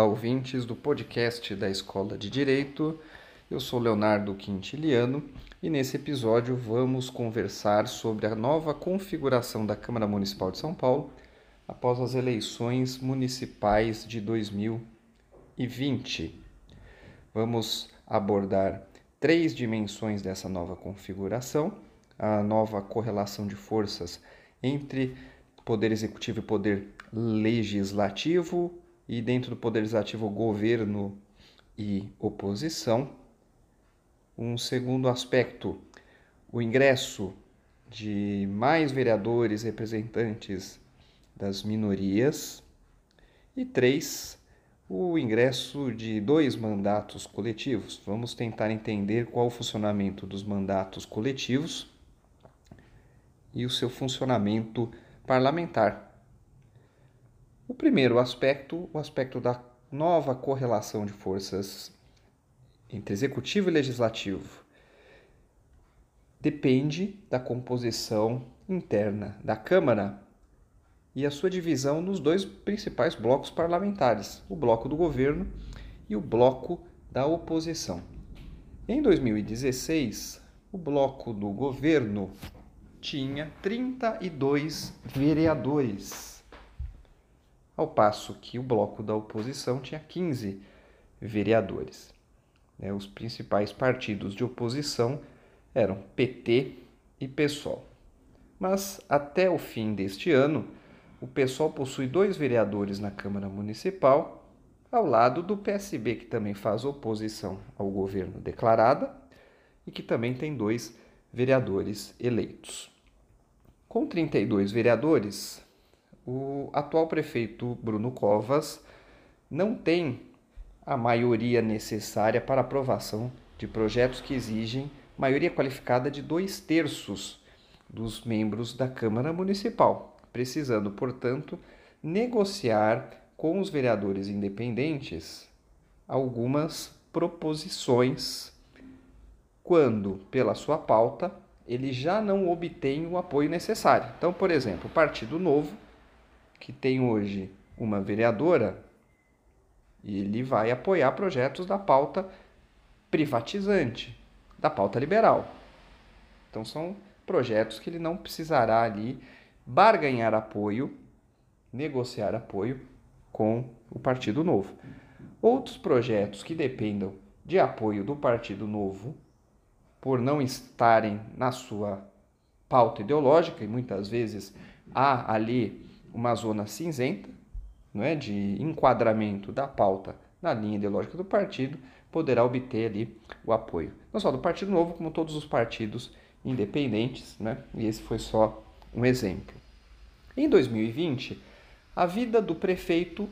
Olá, ouvintes do podcast da Escola de Direito. Eu sou Leonardo Quintiliano e nesse episódio vamos conversar sobre a nova configuração da Câmara Municipal de São Paulo após as eleições municipais de 2020. Vamos abordar três dimensões dessa nova configuração: a nova correlação de forças entre poder executivo e poder legislativo, e dentro do poder legislativo, governo e oposição. Um segundo aspecto, o ingresso de mais vereadores representantes das minorias. E três, o ingresso de dois mandatos coletivos. Vamos tentar entender qual o funcionamento dos mandatos coletivos e o seu funcionamento parlamentar. O primeiro aspecto, o aspecto da nova correlação de forças entre executivo e legislativo, depende da composição interna da Câmara e a sua divisão nos dois principais blocos parlamentares, o bloco do governo e o bloco da oposição. Em 2016, o bloco do governo tinha 32 vereadores ao passo que o bloco da oposição tinha 15 vereadores. Né? Os principais partidos de oposição eram PT e PSOL. Mas até o fim deste ano, o PSOL possui dois vereadores na Câmara Municipal, ao lado do PSB, que também faz oposição ao governo declarada e que também tem dois vereadores eleitos. Com 32 vereadores, o atual prefeito Bruno Covas não tem a maioria necessária para aprovação de projetos que exigem maioria qualificada de dois terços dos membros da Câmara Municipal, precisando, portanto, negociar com os vereadores independentes algumas proposições quando, pela sua pauta, ele já não obtém o apoio necessário. Então, por exemplo, o Partido Novo que tem hoje uma vereadora, ele vai apoiar projetos da pauta privatizante, da pauta liberal. Então são projetos que ele não precisará ali barganhar apoio, negociar apoio com o Partido Novo. Outros projetos que dependam de apoio do Partido Novo, por não estarem na sua pauta ideológica, e muitas vezes há ali uma zona cinzenta, não é, de enquadramento da pauta na linha ideológica do partido, poderá obter ali o apoio, não só do Partido Novo, como todos os partidos independentes, né? E esse foi só um exemplo. Em 2020, a vida do prefeito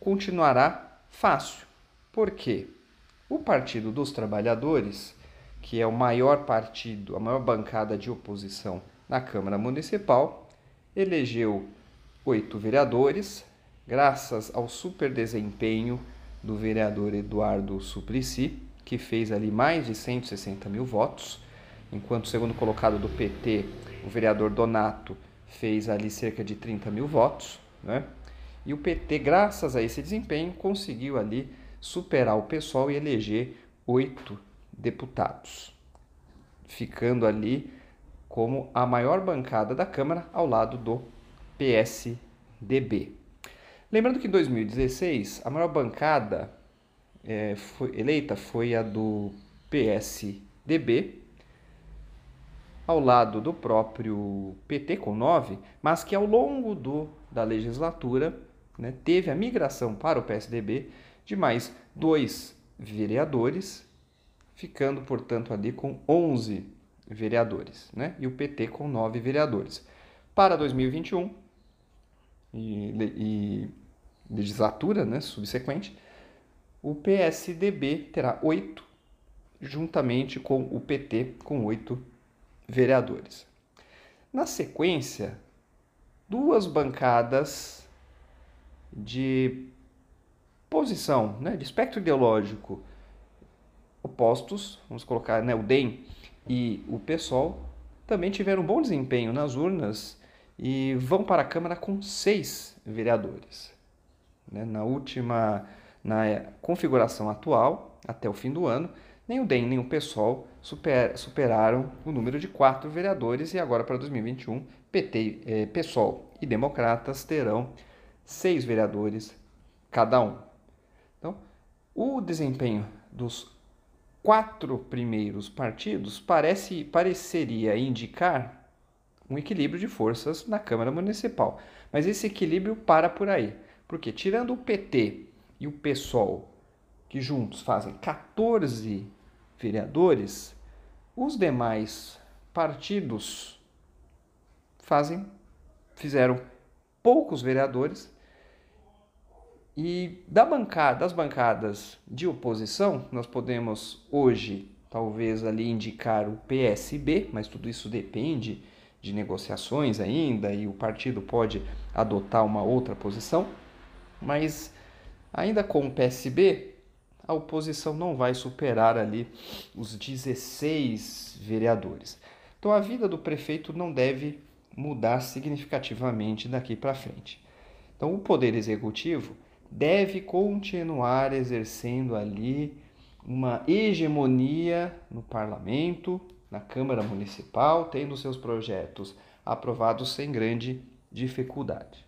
continuará fácil. Por quê? O Partido dos Trabalhadores, que é o maior partido, a maior bancada de oposição na Câmara Municipal, elegeu oito vereadores, graças ao super desempenho do vereador Eduardo Suplicy, que fez ali mais de 160 mil votos, enquanto o segundo colocado do PT, o vereador Donato, fez ali cerca de 30 mil votos, né? E o PT, graças a esse desempenho, conseguiu ali superar o PSOL e eleger oito deputados, ficando ali como a maior bancada da Câmara ao lado do PSDB. Lembrando que em 2016 a maior bancada é, foi, eleita foi a do PSDB, ao lado do próprio PT com 9, mas que ao longo do, da legislatura né, teve a migração para o PSDB de mais dois vereadores, ficando, portanto, ali com 11 vereadores, né? e o PT com nove vereadores. Para 2021 e, e legislatura né, subsequente, o PSDB terá oito, juntamente com o PT, com oito vereadores. Na sequência, duas bancadas de posição, né, de espectro ideológico opostos, vamos colocar né, o DEM e o PSOL também tiveram bom desempenho nas urnas e vão para a Câmara com seis vereadores. né, na última, na configuração atual, até o fim do ano, nem o DEM nem o PSOL super, superaram o número de quatro vereadores e agora para 2021, PT, eh, PSOL e Democratas terão seis vereadores cada um. Então, o desempenho dos quatro primeiros partidos parece, pareceria indicar um equilíbrio de forças na Câmara Municipal. Mas esse equilíbrio para por aí. Porque tirando o PT e o PSOL, que juntos fazem 14 vereadores, os demais partidos fazem fizeram poucos vereadores e da bancada, das bancadas de oposição, nós podemos hoje talvez ali indicar o PSB, mas tudo isso depende de negociações ainda e o partido pode adotar uma outra posição. Mas ainda com o PSB, a oposição não vai superar ali os 16 vereadores. Então a vida do prefeito não deve mudar significativamente daqui para frente. Então o poder executivo deve continuar exercendo ali uma hegemonia no parlamento, na Câmara Municipal, tendo seus projetos aprovados sem grande dificuldade.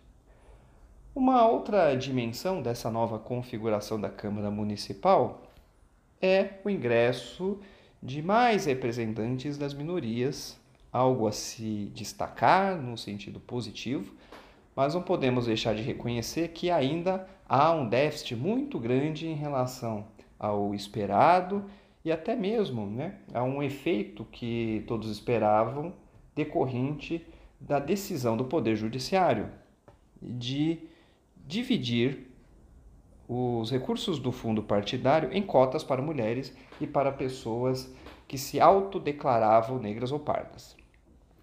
Uma outra dimensão dessa nova configuração da Câmara Municipal é o ingresso de mais representantes das minorias, algo a se destacar no sentido positivo, mas não podemos deixar de reconhecer que ainda há um déficit muito grande em relação ao esperado e até mesmo né, a um efeito que todos esperavam decorrente da decisão do Poder Judiciário de dividir os recursos do fundo partidário em cotas para mulheres e para pessoas que se autodeclaravam negras ou pardas.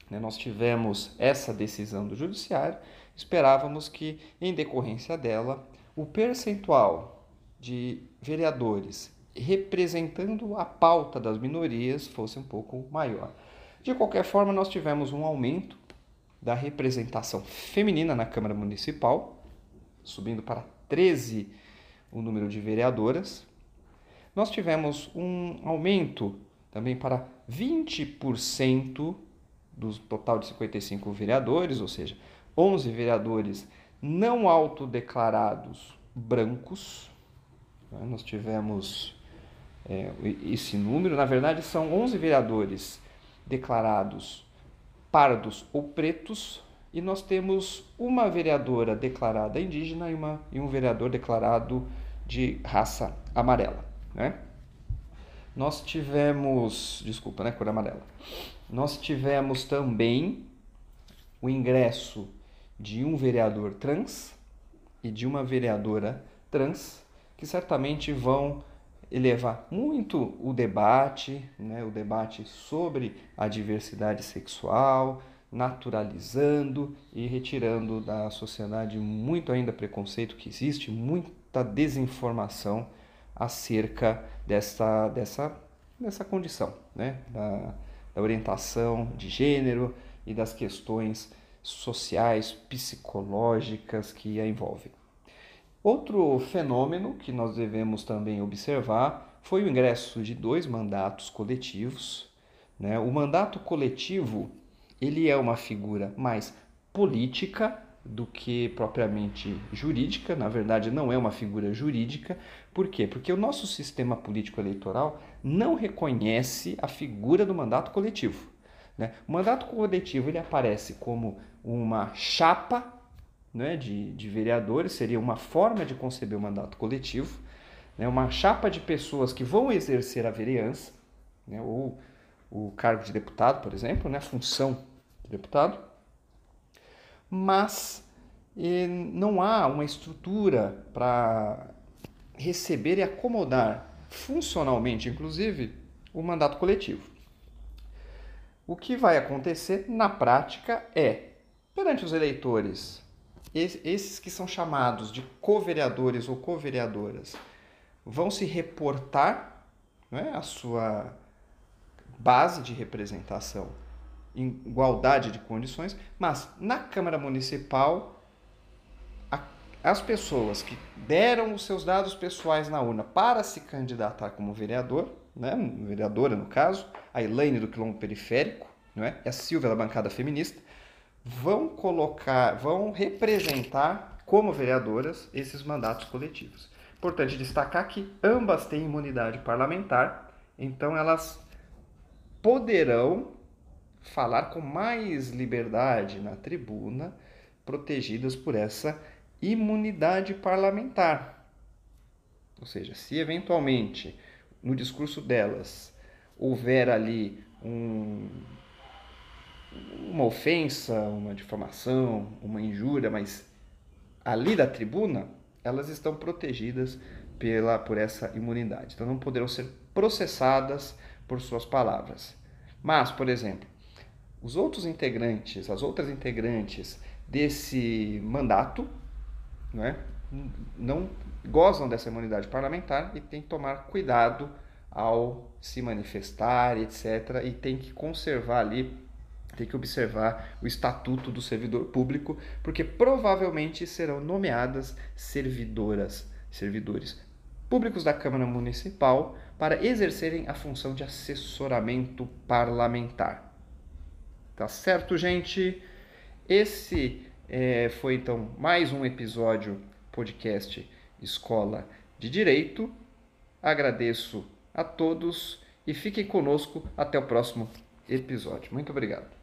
Né, nós tivemos essa decisão do Judiciário, esperávamos que, em decorrência dela, o percentual de vereadores representando a pauta das minorias fosse um pouco maior. De qualquer forma, nós tivemos um aumento da representação feminina na Câmara Municipal, subindo para 13 o número de vereadoras. Nós tivemos um aumento também para 20% do total de 55 vereadores, ou seja, 11 vereadores não autodeclarados brancos. Né? Nós tivemos é, esse número, na verdade, são 11 vereadores declarados pardos ou pretos, e nós temos uma vereadora declarada indígena e, uma, e um vereador declarado de raça amarela. Né? Nós tivemos, desculpa, né, cor amarela. Nós tivemos também o ingresso de um vereador trans e de uma vereadora trans, que certamente vão elevar muito o debate, né, o debate sobre a diversidade sexual, naturalizando e retirando da sociedade muito ainda preconceito que existe, muita desinformação acerca dessa, dessa, dessa condição, né, da, da orientação de gênero e das questões sociais, psicológicas que a envolvem. Outro fenômeno que nós devemos também observar foi o ingresso de dois mandatos coletivos. Né? O mandato coletivo ele é uma figura mais política do que propriamente jurídica. Na verdade, não é uma figura jurídica. Por quê? Porque o nosso sistema político eleitoral não reconhece a figura do mandato coletivo. Né? O mandato coletivo ele aparece como uma chapa né, de, de vereadores, seria uma forma de conceber o mandato coletivo, né, uma chapa de pessoas que vão exercer a vereança, né, ou o cargo de deputado, por exemplo, né, a função de deputado, mas não há uma estrutura para receber e acomodar funcionalmente, inclusive, o mandato coletivo. O que vai acontecer na prática é Perante os eleitores, esses que são chamados de co-vereadores ou co-vereadoras vão se reportar é, a sua base de representação em igualdade de condições, mas na Câmara Municipal as pessoas que deram os seus dados pessoais na urna para se candidatar como vereador, né, vereadora no caso, a Elaine do Quilombo Periférico, né, e a Silvia da bancada feminista, vão colocar, vão representar como vereadoras esses mandatos coletivos. Importante destacar que ambas têm imunidade parlamentar, então elas poderão falar com mais liberdade na tribuna, protegidas por essa imunidade parlamentar. Ou seja, se eventualmente no discurso delas houver ali um, uma ofensa, uma difamação, uma injúria, mas ali da tribuna, elas estão protegidas pela, por essa imunidade. Então não poderão ser processadas por suas palavras. Mas, por exemplo, os outros integrantes, as outras integrantes desse mandato, né, não gozam dessa imunidade parlamentar e tem que tomar cuidado ao se manifestar, etc. E tem que conservar ali, tem que observar o estatuto do servidor público, porque provavelmente serão nomeadas servidoras, servidores públicos da Câmara Municipal para exercerem a função de assessoramento parlamentar. Tá certo, gente? Esse é, foi então mais um episódio podcast Escola de Direito. Agradeço a todos e fiquem conosco até o próximo episódio. Muito obrigado.